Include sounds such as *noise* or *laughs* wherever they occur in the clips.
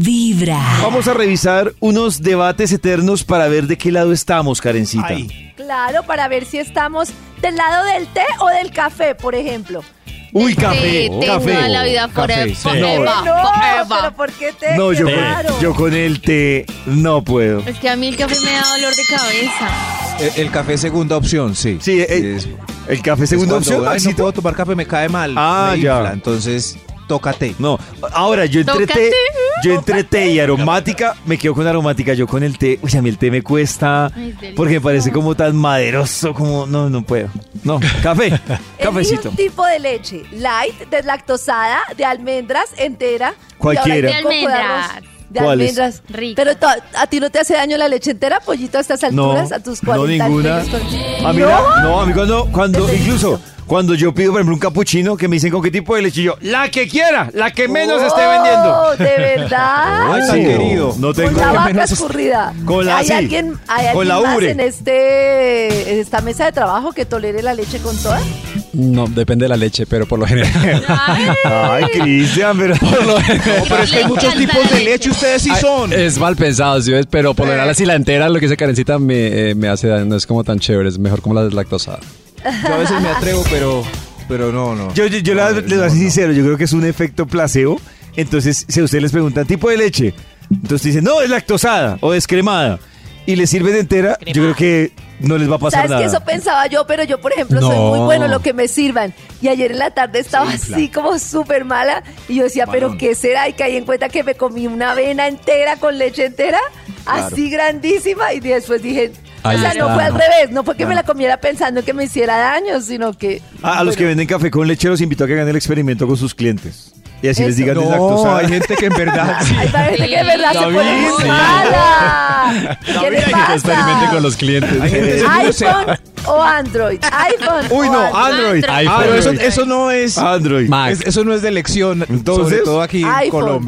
Vibra. Vamos a revisar unos debates eternos para ver de qué lado estamos, Karencita. Ay. Claro, para ver si estamos del lado del té o del café, por ejemplo. Uy, café, té café. toda la vida Café, forever, sí. forever, no, forever. pero ¿por qué té? No, yo, raro. yo con el té no puedo. Es que a mí el café me da dolor de cabeza. El, el café segunda opción, sí. Sí, eh, Es- El café es segunda opción, "Ay, no puedo tomar café, me cae mal. Ah, me ya. infla", Entonces, tócate. No, ahora yo entre té, yo entre té y aromática, me quedo con aromática, yo con el té, uy, a mí el té me cuesta, porque me parece como tan maderoso, como, no, no puedo. No, café, *laughs* cafecito. un tipo de leche, light, deslactosada, de almendras, entera. y Cualquiera. de almendras. De ¿Cuáles? almendras. Rico. Pero to- a ti no te hace daño la leche entera, pollito, a estas No, alturas, a tus no 40 ninguna. años con- A mí, ¿No? la- no, a mí cuando, cuando incluso cuando yo pido, por ejemplo, un capuchino, que me dicen con qué tipo de leche, y yo, la que quiera, la que menos esté vendiendo. Oh, ¿De verdad? *laughs* Ay, tan querido. No tengo Con la vaca menos- escurrida. Con la- ¿Hay sí. alguien, hay Con alguien la más ubre. en, este, en esta mesa de trabajo que tolere la leche con toda? No, depende de la leche, pero por lo general. *laughs* Ay, Cristian, pero... No, pero es que hay muchos tipos de leche, ustedes sí Ay, son. Es mal pensado, ¿sí ves? Pero por lo general, así la entera, lo que dice Karencita, me, eh, me hace daño. No es como tan chévere, es mejor como la deslactosada. Yo a veces me atrevo, pero, pero no, no. Yo, yo, yo No, la- les voy a ser sincero, yo creo que es un efecto placebo. Entonces, si a ustedes les preguntan tipo de leche, entonces dicen, no, es lactosada o descremada. Y les sirve de entera, yo creo que no les va a pasar ¿Sabes nada. que eso pensaba yo? Pero yo, por ejemplo, soy muy bueno en lo que me sirvan. Y ayer en la tarde estaba así como súper mala. Y yo decía, ¿pero qué será? Y caí en cuenta que me comí una avena entera con leche entera, así grandísima. Y después dije, Ahí o sea, está. no fue al revés. No fue que me la comiera pensando que me hiciera daño, sino que... Ah, a los que venden café con leche los invito a que hagan el experimento con sus clientes. Y así les digan No, hay gente que en verdad. *laughs* sí. Hay gente que de verdad se David, pone muy sí. mala. ¿Qué le pasa? Experimente con los clientes. Hay gente iPhone o Android. iPhone Uy, no, Android. Android. Android. Pero eso, no es. Android. Mac. es- eso no es de elección. Entonces, sobre todo aquí en iPhone.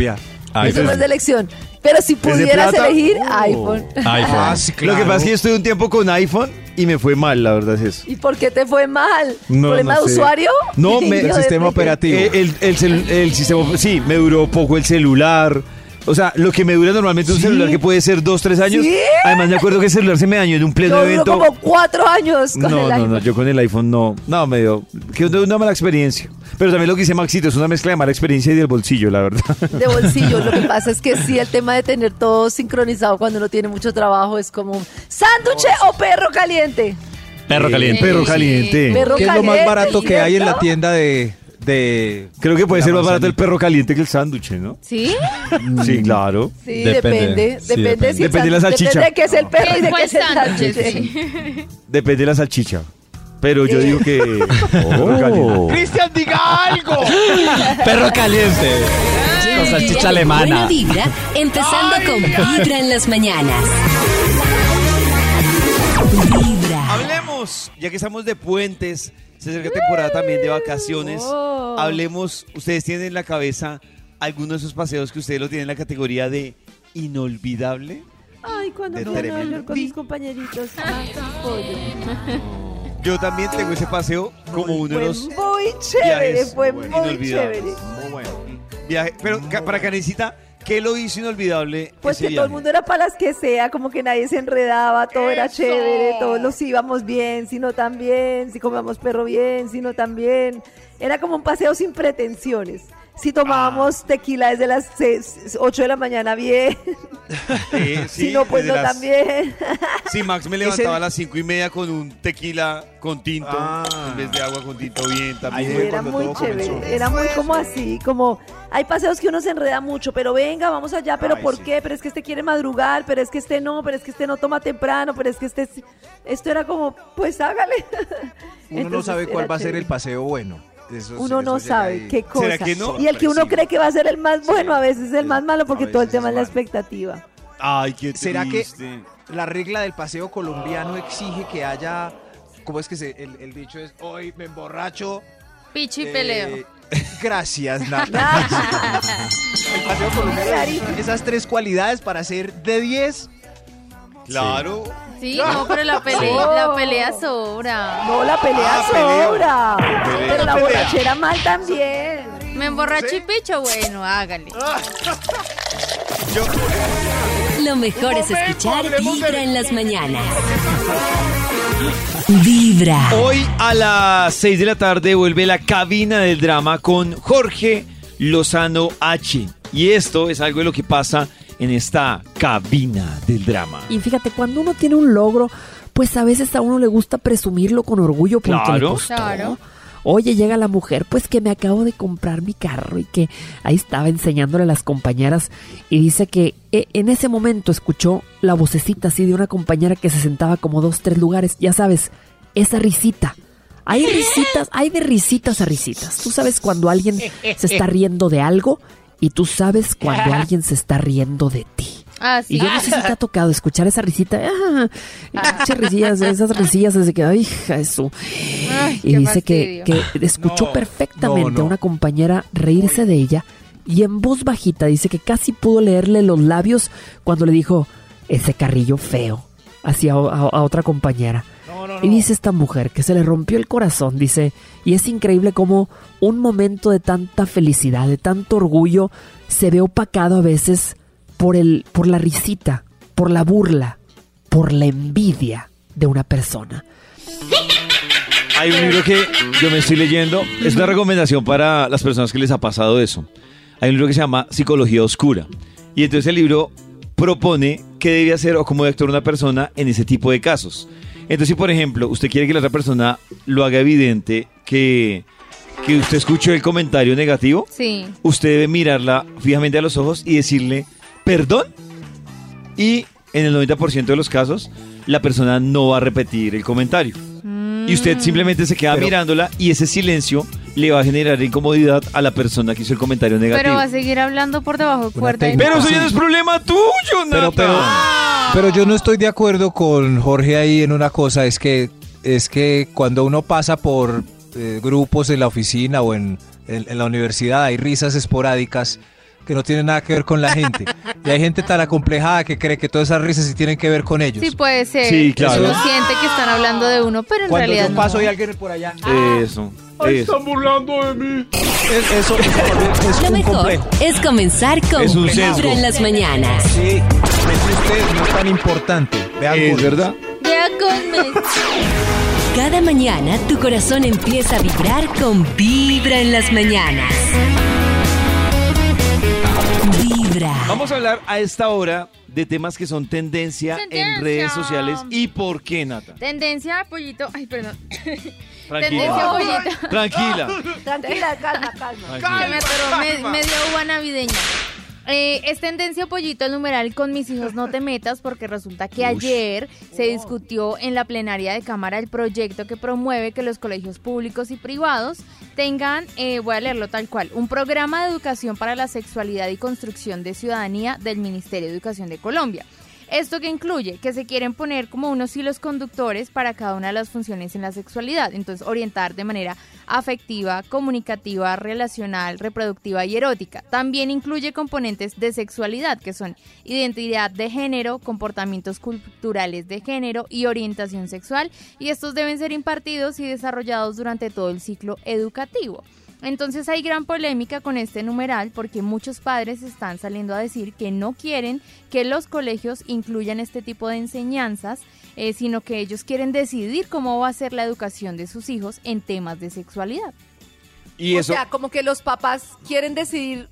Eso no es de elección. Pero si pudieras plata? elegir, Oh. iPhone. iPhone. Ah, sí, Lo que pasa es que yo estuve un tiempo con iPhone y me fue mal, la verdad es eso. ¿Y por qué te fue mal? No, ¿Problema no de sé. usuario? No, *laughs* me- El de- sistema operativo. Eh, el, el cel- el sistema, sí, me duró poco el celular. O sea, lo que me dura normalmente un ¿Sí? celular que puede ser dos, tres años. ¿Sí? Además, me acuerdo que el celular se me dañó en un pleno Yo duró evento. como cuatro años con No, el no, iPhone. no, yo con el iPhone no. No, me dio. Que una una mala experiencia. Pero también lo que dice Maxito es una mezcla de mala experiencia y del bolsillo, la verdad. De bolsillo. Lo que *laughs* pasa es que sí, el tema de tener todo sincronizado cuando uno tiene mucho trabajo es como sándwich o perro caliente. Perro caliente. Perro caliente. Perro ¿Qué es lo más barato que hay en la tienda de. De Creo que puede ser más barato el perro caliente que el sándwich, ¿no? ¿Sí? *laughs* Sí, claro. Sí, Depende. depende. Sí, Depende, si Depende de la salchicha. Depende de qué es el perro y de qué ¿Cuál es el sándwich? Sí. *laughs* Depende de la salchicha. Pero yo digo que. *laughs* caliente. ¡Cristian, diga algo! Perro caliente. Con salchicha Buena alemana. vibra, empezando con Vibra en las mañanas. Vibra. Hablemos, ya que estamos de puentes, se acerca temporada también de vacaciones. Oh. Hablemos, ustedes tienen en la cabeza algunos de esos paseos que ustedes lo tienen en la categoría de inolvidable. Ay, cuando De fui a Nueva con mis compañeritos. *laughs* Yo también tengo ese paseo como uno de Fue los muy chévere, viajes fue muy inolvidables. chévere. Muy bueno. Viaje, pero ca- para Canecita, ¿qué lo hizo inolvidable? Pues ese que todo el mundo era para las que sea, como que nadie se enredaba, todo era chévere, todos los íbamos bien, si no tan bien, si comíamos perro bien, si no tan bien. Era como un paseo sin pretensiones. Si tomábamos Ah. tequila desde las 8 de la mañana, bien. Eh, *laughs* sí, si no, pues no las- tan bien. Sí, Max me *laughs* levantaba a las cinco y media con un tequila con tinto, Ah. en vez de agua con tinto bien Ahí también. fue era muy chévere, comenzó. era muy como así, como hay paseos que uno se enreda mucho, pero venga, vamos allá, pero Ay, ¿por sí. qué? Pero es que este quiere madrugar, pero es que este no, pero es que este no toma temprano, pero es que este sí- esto era como, pues hágale. Uno no Entonces, sabe cuál va a ser chévere. el paseo bueno. Eso- Uno no sabe ahí. qué cosa. ¿Será que no? Y el que uno cree que va a ser el más bueno, a veces es el más malo, porque todo el tema es es la expectativa. Ay, qué ¿Será que triste. la regla del paseo colombiano exige que haya, ¿cómo es que se, el, el dicho es, hoy me emborracho? Pichi eh, peleo. Gracias, *laughs* Nata. el paseo colombiano esas tres cualidades para ser de 10. Claro. Sí, no, pero la pelea, la pelea sobra. No, la pelea Ah, sobra. Pelea. Pero la Pelea. borrachera mal también. Me emborracho y picho, bueno, hágale. Lo mejor es escuchar Vibra en las mañanas. Vibra. Hoy a las 6 de la tarde vuelve la cabina del drama con Jorge Lozano H. Y esto es algo de lo que pasa en esta cabina del drama. Y fíjate, cuando uno tiene un logro, pues a veces a uno le gusta presumirlo con orgullo porque le Claro. costó. Claro. Oye, llega la mujer, pues que me acabo de comprar mi carro y que ahí estaba enseñándole a las compañeras y dice que eh, en ese momento escuchó la vocecita así de una compañera que se sentaba como dos, tres lugares, ya sabes, esa risita. Hay risitas, hay de risitas a risitas. Tú sabes cuando alguien se está riendo de algo y tú sabes cuando *laughs* alguien se está riendo de ti. Ah, sí. Y yo no sé si te ha tocado escuchar esa risita. Ah, esas risillas, esas risillas desde que, ay, hija. Ay, Y dice que, escuchó No, perfectamente no, no. a una compañera reírse de ella y en voz bajita dice que casi pudo leerle los labios cuando le dijo ese carrillo feo hacia a otra compañera. Y dice esta mujer que se le rompió el corazón, dice, y es increíble cómo un momento de tanta felicidad, de tanto orgullo, se ve opacado a veces por el, por la risita, por la burla, por la envidia de una persona. *laughs* Hay un libro que yo me estoy leyendo. Es una recomendación para las personas que les ha pasado eso. Hay un libro que se llama Psicología Oscura. Y entonces el libro propone qué debe hacer o cómo debe actuar una persona en ese tipo de casos. Entonces, si por ejemplo usted quiere que la otra persona lo haga evidente que, que usted escuchó el comentario negativo, Sí. usted debe mirarla fijamente a los ojos y decirle perdón. Y en el 90% de los casos, la persona no va a repetir el comentario. Y usted simplemente se queda Pero- mirándola y ese silencio le va a generar incomodidad a la persona que hizo el comentario negativo. Pero va a seguir hablando por debajo de técnica. Pero eso ya no es problema tuyo, Nata. pero, pero yo no estoy de acuerdo con Jorge ahí en una cosa, es que, es que cuando uno pasa por eh, grupos en la oficina o en, en- en la universidad hay risas esporádicas que no tienen nada que ver con la gente. Y hay gente tan acomplejada que cree que todas esas risas sí tienen que ver con ellos. Sí, puede ser. Sí, claro. Uno siente que están hablando de uno, pero en Cuando realidad yo paso no. y alguien por allá. Eso. eso. es- eso es, Lo un mejor complejo. es comenzar con Es un en las mañanas. Sí, no es tan importante. Vean Es verdad. Con Cada mañana tu corazón empieza a vibrar con Vibra en las mañanas. Vibra. Vamos a hablar a esta hora de temas que son tendencia, Tendencia. en redes sociales. ¿Y por qué, Nata? Tendencia, pollito. Ay, perdón. Tranquila. Tendencia, pollito. Tranquila. Tranquila, calma, calma. Se me me- medio uva navideña. Eh, es tendencia pollito el numeral con mis hijos no te metas porque resulta que ayer se discutió en la plenaria de Cámara el proyecto que promueve que los colegios públicos y privados tengan, eh, voy a leerlo tal cual, un programa de educación para la sexualidad y construcción de ciudadanía del Ministerio de Educación de Colombia. Esto que incluye que se quieren poner como unos hilos conductores para cada una de las funciones en la sexualidad. Entonces, orientar de manera afectiva, comunicativa, relacional, reproductiva y erótica. También incluye componentes de sexualidad, que son identidad de género, comportamientos culturales de género y orientación sexual. Y estos deben ser impartidos y desarrollados durante todo el ciclo educativo. Entonces hay gran polémica con este numeral porque muchos padres están saliendo a decir que no quieren que los colegios incluyan este tipo de enseñanzas, eh, sino que ellos quieren decidir cómo va a ser la educación de sus hijos en temas de sexualidad. Y o eso. sea, como que los papás quieren decidir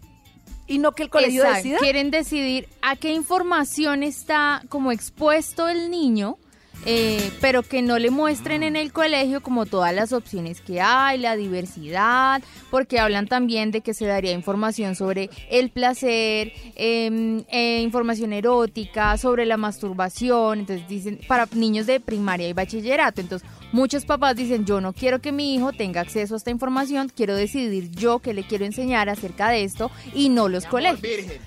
y no que el colegio Exacto, decida. Quieren decidir a qué información está como expuesto el niño, eh, pero que no le muestren en el colegio como todas las opciones que hay, la diversidad, porque hablan también de que se daría información sobre el placer, eh, eh, información erótica, sobre la masturbación, entonces dicen para niños de primaria y bachillerato, entonces muchos papás dicen yo no quiero que mi hijo tenga acceso a esta información, quiero decidir yo qué le quiero enseñar acerca de esto y no los colegios.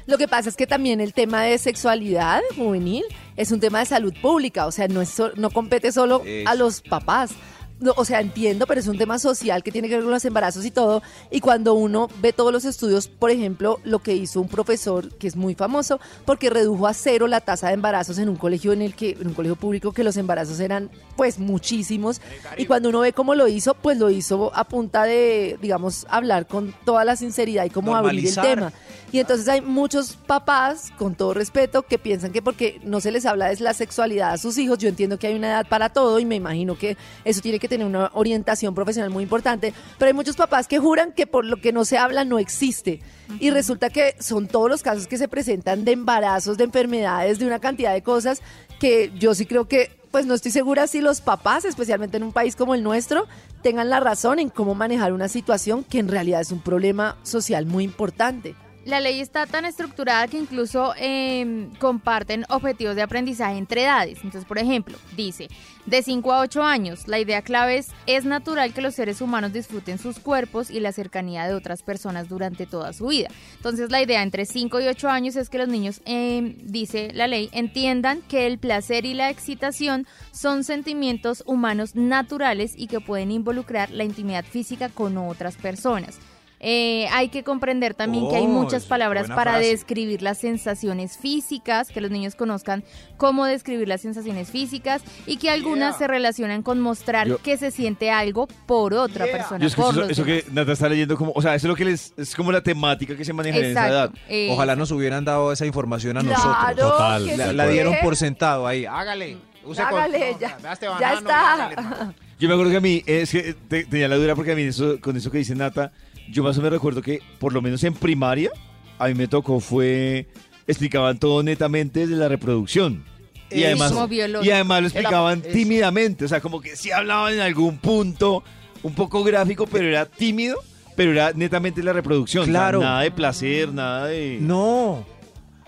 Lo que pasa es que también el tema de sexualidad juvenil es un tema de salud pública, o sea, no, es so- no compete solo a los papás. No, o sea, entiendo, pero es un tema social que tiene que ver con los embarazos y todo. Y cuando uno ve todos los estudios, por ejemplo, lo que hizo un profesor que es muy famoso, porque redujo a cero la tasa de embarazos en un colegio en el que, en un colegio público, que los embarazos eran pues muchísimos. Y cuando uno ve cómo lo hizo, pues lo hizo a punta de, digamos, hablar con toda la sinceridad y cómo abrir el Normalizar. tema. Y entonces hay muchos papás, con todo respeto, que piensan que porque no se les habla de la sexualidad a sus hijos, yo entiendo que hay una edad para todo y me imagino que eso tiene que tener una orientación profesional muy importante, pero hay muchos papás que juran que por lo que no se habla no existe. Y resulta que son todos los casos que se presentan de embarazos, de enfermedades, de una cantidad de cosas que yo sí creo que pues no estoy segura si los papás, especialmente en un país como el nuestro, tengan la razón en cómo manejar una situación que en realidad es un problema social muy importante. La ley está tan estructurada que incluso eh, comparten objetivos de aprendizaje entre edades. Entonces, por ejemplo, dice, de 5 a 8 años, la idea clave es, es natural que los seres humanos disfruten sus cuerpos y la cercanía de otras personas durante toda su vida. Entonces, la idea entre 5 y 8 años es que los niños, eh, dice la ley, entiendan que el placer y la excitación son sentimientos humanos naturales y que pueden involucrar la intimidad física con otras personas. Eh, hay que comprender también que hay Oh, muchas palabras para frase. describir las sensaciones físicas, que los niños conozcan cómo describir las sensaciones físicas y que algunas se relacionan con mostrar Yo- que se siente algo por otra persona. Yo por eso, eso que. Nata está leyendo como, o sea, eso es lo que les, es como la temática que se maneja en esa edad. Exacto. eh, Ojalá nos hubieran dado esa información a nosotros. Total. La, sí la dieron por sentado ahí. Hágale. Use Hágale, ya, vea este ya banano y hágale, está. Yo me acuerdo que a mí, es que te- tenía la dura porque a mí eso, con eso que dice Nata, yo más o menos recuerdo que por lo menos en primaria, a mí me tocó fue, explicaban todo netamente desde la reproducción. Y Eso. además, y además lo explicaban tímidamente, o sea, como que sí hablaban en algún punto, un poco gráfico, pero era tímido, pero era netamente la reproducción. o sea, Claro. nada de placer, nada de... No,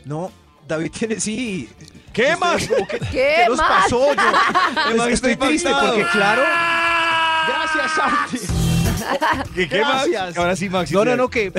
no. David tiene, sí. ¿Qué más? Como que- ¿Qué ¿Qué nos más? pasó? Yo *laughs* estoy triste porque, claro. Gracias, Santi. *laughs* ¿Qué, qué. Ahora sí, Maxi. No, no, no, que,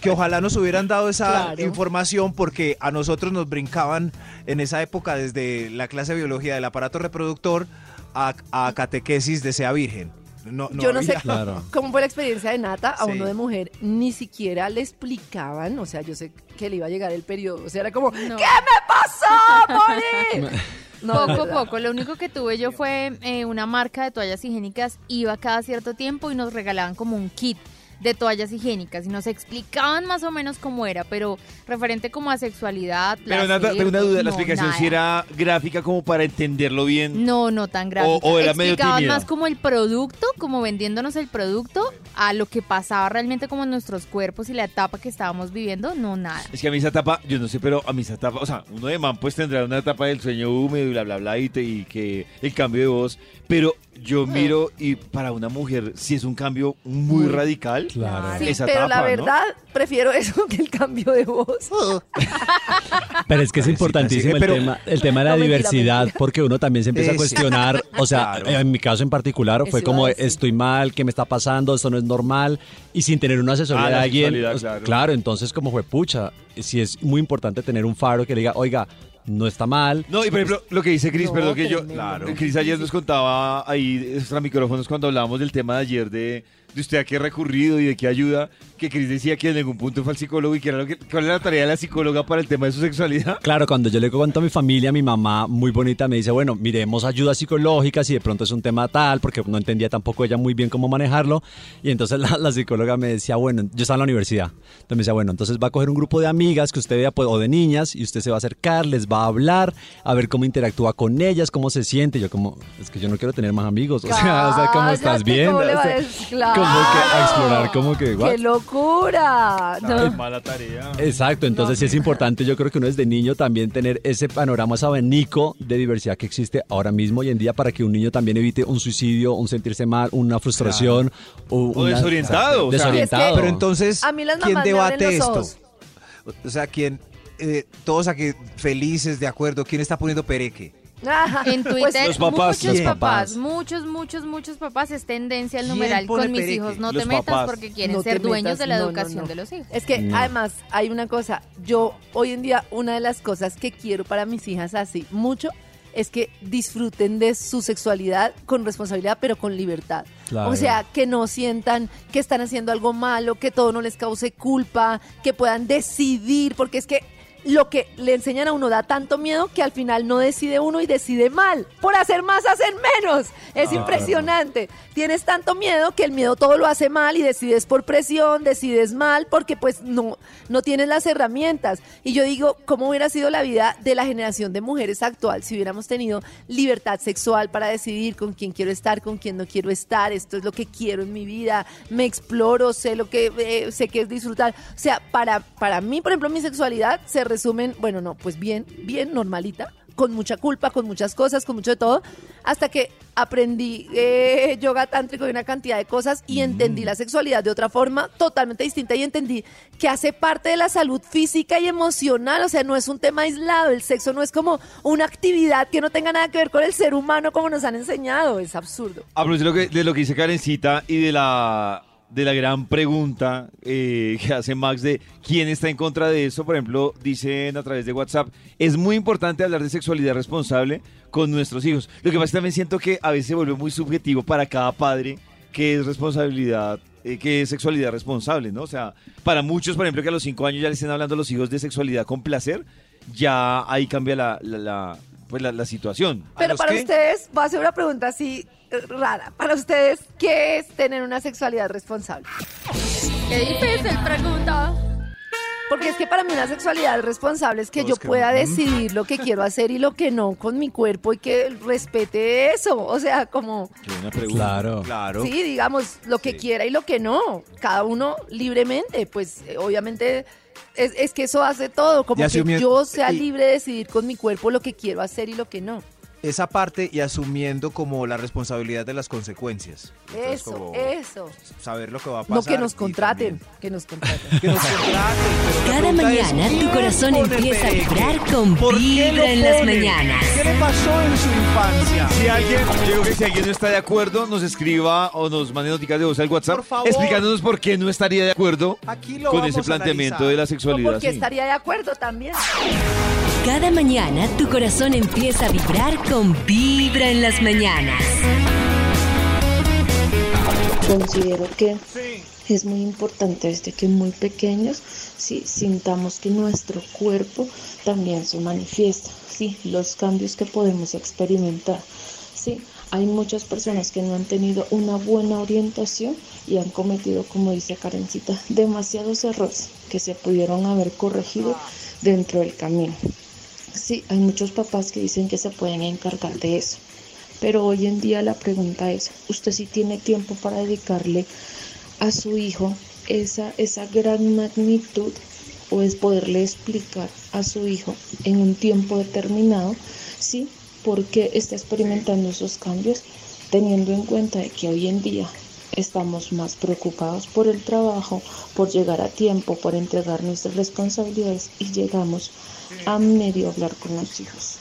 que ojalá nos hubieran dado esa Claro. información porque a nosotros nos brincaban en esa época desde la clase de biología del aparato reproductor a, a catequesis de sea virgen. No, no Yo no sé Claro. cómo fue la experiencia de Nata a Sí. uno de mujer, ni siquiera le explicaban, o sea, yo sé que le iba a llegar el periodo, o sea, era como, No. ¿qué me pasó, Mori? *laughs* No, Poco a poco, lo único que tuve yo fue eh, una marca de toallas higiénicas, iba cada cierto tiempo y nos regalaban como un kit de toallas higiénicas y nos explicaban más o menos cómo era, pero referente como a sexualidad, Pero placer, Nata, tengo una duda, la explicación nada. si era gráfica como para entenderlo bien. No, no tan grave. O- o era medio Explicaban tímida. más como el producto, como vendiéndonos el producto, a lo que pasaba realmente como en nuestros cuerpos y la etapa que estábamos viviendo, no nada. Es que a mí esa etapa, yo no sé, pero a mí esa etapa, o sea, uno de man pues tendrá una etapa del sueño húmedo y bla, bla, bla, y, te- y que el cambio de voz, pero yo miro y para una mujer sí es un cambio muy radical. Claro. Sí, Esa pero la verdad, prefiero eso que el cambio de voz. *laughs* Pero es que es importantísimo pero- el, tema, el tema de la No, diversidad, mentira. porque uno también se empieza a Es- cuestionar. O sea, Claro. en mi caso en particular fue Eso como estoy mal, ¿qué me está pasando? Esto no es normal. Y sin tener una asesoría Ah, de alguien. sexualidad, o- claro. entonces como fue pucha, sí es muy importante tener un faro que le diga, oiga, no está mal. No, y por ejemplo, lo que dice Cris, No, perdón que yo. Claro. Cris ayer nos contaba ahí, extra micrófonos, cuando hablábamos del tema de ayer de, de usted a qué ha recurrido y de qué ayuda, que Cris decía que en algún punto fue al psicólogo y que era lo que. ¿Cuál era la tarea de la psicóloga para el tema de su sexualidad? *laughs* Claro, cuando yo le cuento a mi familia, mi mamá muy bonita me dice, bueno, miremos ayudas psicológicas y de pronto es un tema tal, porque no entendía tampoco ella muy bien cómo manejarlo. Y entonces *laughs* la, la psicóloga me decía, bueno, yo estaba en la universidad. Entonces me decía, bueno, entonces va a coger un grupo de amigas que usted vea, pues, o de niñas, y usted se va a acercar, les va a hablar, a ver cómo interactúa con ellas, cómo se siente. Yo como, es que yo no quiero tener más amigos. O sea, o sea, ¿cómo estás bien? *laughs* ¿cómo O sea? Claro. Como que a explorar, como que, what? ¡Qué locura! No. mala tarea. Exacto, entonces sí es importante, yo creo que uno desde niño también tener ese panorama, ese abanico de diversidad que existe ahora mismo hoy en día para que un niño también evite un suicidio, un sentirse mal, una frustración o, O una- desorientado, o sea. desorientado. Es que- Pero entonces, A mí las ¿quién debate esto? ojos. O sea, ¿quién, eh, todos aquí felices, de acuerdo, ¿quién está poniendo pereque? Ajá. En Pues, Twitter, papás, muchos papás, papás. muchos, muchos, muchos papás es tendencia el ¿Quién numeral con mis pereque? hijos. No Los te metas papás. porque quieren No ser dueños metas, de la no, no, educación no. de los hijos. Es que No. además hay una cosa, yo hoy en día una de las cosas que quiero para mis hijas así mucho es que disfruten de su sexualidad con responsabilidad, pero con libertad. Claro. O sea, que no sientan que están haciendo algo malo, que todo no les cause culpa, que puedan decidir, porque es que lo que le enseñan a uno da tanto miedo que al final no decide uno y decide mal. Por hacer más, hacen menos. Es impresionante. Tienes tanto miedo que el miedo todo lo hace mal y decides por presión, decides mal porque pues no, no tienes las herramientas. Y yo digo, ¿cómo hubiera sido la vida de la generación de mujeres actual si hubiéramos tenido libertad sexual para decidir con quién quiero estar, con quién no quiero estar? Esto es lo que quiero en mi vida. Me exploro, sé lo que eh, sé que es disfrutar. O sea, para, para mí, por ejemplo, mi sexualidad se resumen, bueno, no, pues bien, bien normalita, con mucha culpa, con muchas cosas, con mucho de todo, hasta que aprendí eh, yoga tántrico y una cantidad de cosas y entendí la sexualidad de otra forma totalmente distinta y entendí que hace parte de la salud física y emocional, o sea, no es un tema aislado, el sexo no es como una actividad que no tenga nada que ver con el ser humano como nos han enseñado, es absurdo. A propósito de lo que, de lo que dice Karencita y de la, de la gran pregunta eh, que hace Max de quién está en contra de eso, por ejemplo, dicen a través de WhatsApp, es muy importante hablar de sexualidad responsable con nuestros hijos. Lo que pasa es que también siento que a veces se vuelve muy subjetivo para cada padre qué es responsabilidad, eh, qué es sexualidad responsable, ¿no? O sea, para muchos, por ejemplo, que a los cinco años ya le estén hablando a los hijos de sexualidad con placer, ya ahí cambia la, la, la- pues la, la situación. ¿A Pero para ustedes, voy a hacer una pregunta así rara, para ustedes, ¿qué es tener una sexualidad responsable? Qué difícil pregunta. Porque es que para mí una sexualidad responsable es que Todos yo pueda decidir lo que quiero hacer y lo que no con mi cuerpo y que respete eso. O sea, como. Claro. Claro. sí, digamos, lo que quiera y lo que no. Cada uno libremente. Pues eh, obviamente es, es que eso hace todo. Como que yo sea libre de decidir con mi cuerpo lo que quiero hacer y lo que no. Esa parte y asumiendo como la responsabilidad de las consecuencias. Entonces, Eso, eso. Saber lo que va a pasar. No que nos contraten. también- Que nos contraten. *laughs* Que nos contraten. Cada es, mañana tu ¿quién corazón empieza a vibrar con ¿Por qué Vibra en las mañanas. ¿Qué le pasó en su infancia? Si alguien, yo creo que si alguien no está de acuerdo, nos escriba o nos mande noticas de voz al WhatsApp Por favor. explicándonos por qué no estaría de acuerdo Aquí lo con ese planteamiento analizar. de la O sexualidad. porque sí. estaría de acuerdo también. Cada mañana tu corazón empieza a vibrar con Vibra en las mañanas. Considero que es muy importante desde que muy pequeños sí, sintamos que nuestro cuerpo también se manifiesta, sí, los cambios que podemos experimentar. Sí, hay muchas personas que no han tenido una buena orientación y han cometido, como dice Karencita, demasiados errores que se pudieron haber corregido dentro del camino. Sí, hay muchos papás que dicen que se pueden encargar de eso. Pero hoy en día la pregunta es, ¿usted sí tiene tiempo para dedicarle a su hijo esa, esa gran magnitud o es poderle explicar a su hijo en un tiempo determinado, sí, por qué está experimentando esos cambios, teniendo en cuenta de que hoy en día estamos más preocupados por el trabajo, por llegar a tiempo, por entregar nuestras responsabilidades y llegamos a medio hablar con los hijos.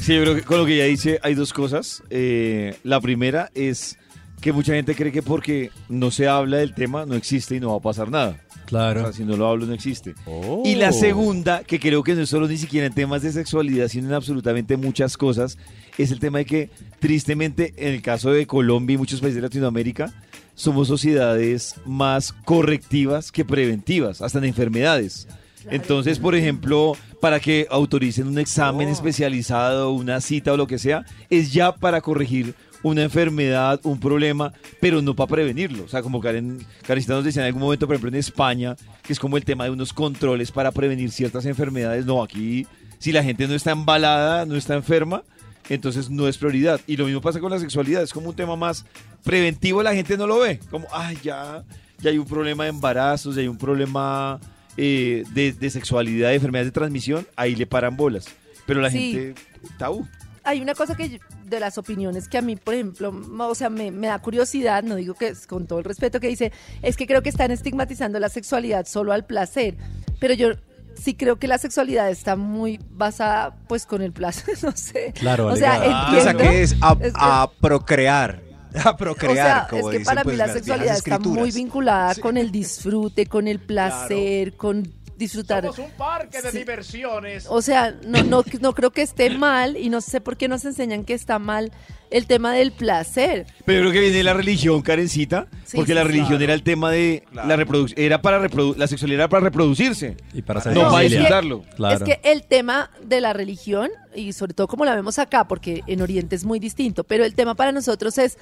Sí, yo creo que con lo que ella dice hay dos cosas. Eh, la primera es que mucha gente cree que porque no se habla del tema no existe y no va a pasar nada. O Claro. sea, si no lo hablo no existe. Oh. Y la segunda, que creo que no es solo ni siquiera en temas de sexualidad, sino en absolutamente muchas cosas, es el tema de que tristemente en el caso de Colombia y muchos países de Latinoamérica, somos sociedades más correctivas que preventivas, hasta en enfermedades. Entonces, por ejemplo, para que autoricen un examen especializado, una cita o lo que sea, es ya para corregir una enfermedad, un problema, pero no para prevenirlo. O sea, como Karen, Karencita nos decía en algún momento, por ejemplo, en España, que es como el tema de unos controles para prevenir ciertas enfermedades. No, aquí, si la gente no está embalada, no está enferma, entonces no es prioridad. Y lo mismo pasa con la sexualidad, es como un tema más preventivo, la gente no lo ve. Como, ay, ya, ya hay un problema de embarazos, ya hay un problema eh, de, de sexualidad, de enfermedades de transmisión, ahí le paran bolas. Pero la Sí. gente, tabú. hay una cosa que yo- de las opiniones que a mí, por ejemplo, o sea, me, me da curiosidad, no digo que es con todo el respeto que dice, es que creo que están estigmatizando la sexualidad solo al placer, pero yo sí creo que la sexualidad está muy basada pues con el placer, *laughs* no sé. Claro, o sea, ligada. O sea, entiendo. que es a, Es que- a procrear. *laughs* A o procrear, sea, como es que dicen, para pues, mí la las sexualidad está muy vinculada con el disfrute, con el placer, con disfrutar. Somos un parque de Sí. diversiones. O sea, no, no, no creo que esté mal y no sé por qué nos enseñan que está mal el tema del placer. Pero yo creo que viene de la religión, Karencita, Sí, porque sí, la sí. religión Claro. era el tema de Claro. la reproducción, era para reprodu la sexualidad era para reproducirse. Y para hacer No, para disfrutarlo. Claro. Es que el tema de la religión, y sobre todo como la vemos acá, porque en Oriente es muy distinto, pero el tema para nosotros es,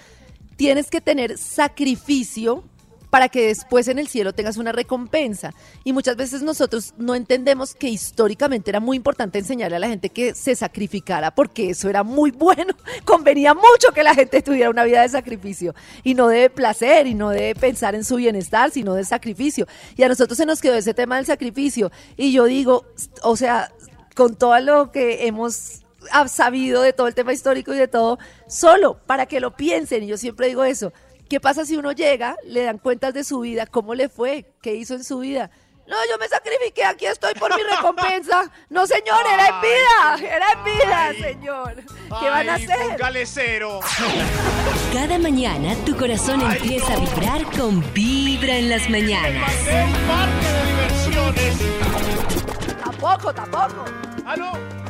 tienes que tener sacrificio para que después en el cielo tengas una recompensa. Y muchas veces nosotros no entendemos que históricamente era muy importante enseñarle a la gente que se sacrificara, porque eso era muy bueno. *laughs* Convenía mucho que la gente tuviera una vida de sacrificio y no de placer y no de pensar en su bienestar, sino de sacrificio. Y a nosotros se nos quedó ese tema del sacrificio. Y yo digo, o sea, con todo lo que hemos sabido de todo el tema histórico y de todo, solo para que lo piensen. Y yo siempre digo eso. ¿Qué pasa si uno llega, le dan cuentas de su vida, cómo le fue, qué hizo en su vida? No, yo me sacrifiqué, aquí estoy por mi *laughs* recompensa. No, señor, era en vida, era en vida, señor. ¿Qué van a Ay, hacer? Póngale cero. Cada mañana tu corazón empieza a vibrar con Vibra en las mañanas. Un parque de diversiones. Tampoco, tampoco. Ah, no.